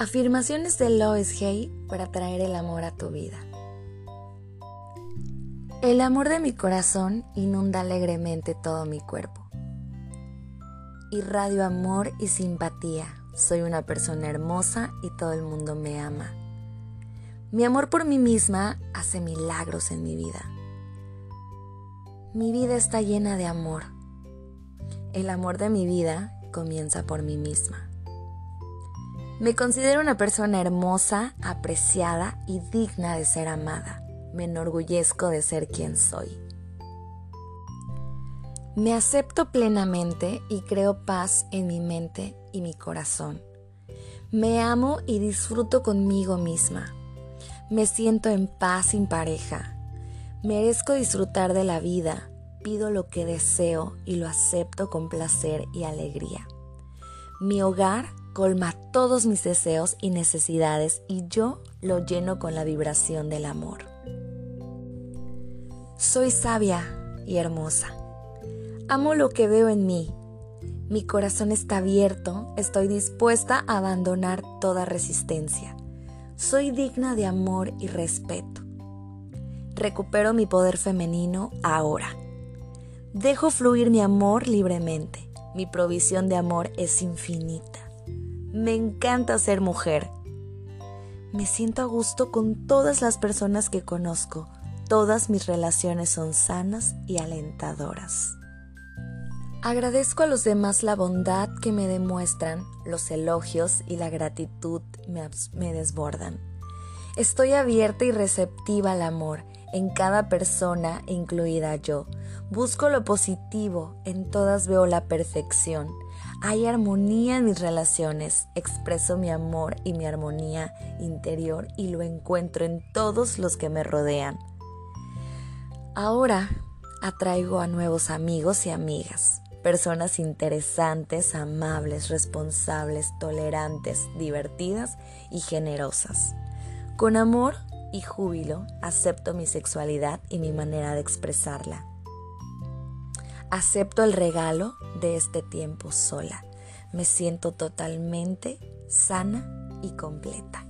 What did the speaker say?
Afirmaciones de Lois Hay para traer el amor a tu vida. El amor de mi corazón inunda alegremente todo mi cuerpo. Irradio amor y simpatía. Soy una persona hermosa y todo el mundo me ama. Mi amor por mí misma hace milagros en mi vida. Mi vida está llena de amor. El amor de mi vida comienza por mí misma. Me considero una persona hermosa, apreciada y digna de ser amada. Me enorgullezco de ser quien soy. Me acepto plenamente y creo paz en mi mente y mi corazón. Me amo y disfruto conmigo misma. Me siento en paz sin pareja. Merezco disfrutar de la vida. Pido lo que deseo y lo acepto con placer y alegría. Mi hogar colma todos mis deseos y necesidades y yo lo lleno con la vibración del amor. Soy sabia y hermosa. Amo lo que veo en mí. Mi corazón está abierto, estoy dispuesta a abandonar toda resistencia. Soy digna de amor y respeto. Recupero mi poder femenino ahora. Dejo fluir mi amor libremente. Mi provisión de amor es infinita. Me encanta ser mujer. Me siento a gusto con todas las personas que conozco. Todas mis relaciones son sanas y alentadoras. Agradezco a los demás la bondad que me demuestran, los elogios y la gratitud me, desbordan. Estoy abierta y receptiva al amor en cada persona, incluida yo. Busco lo positivo, en todas veo la perfección. Hay armonía en mis relaciones, expreso mi amor y mi armonía interior y lo encuentro en todos los que me rodean. Ahora atraigo a nuevos amigos y amigas, personas interesantes, amables, responsables, tolerantes, divertidas y generosas. Con amor y júbilo acepto mi sexualidad y mi manera de expresarla. Acepto el regalo de este tiempo sola. Me siento totalmente sana y completa.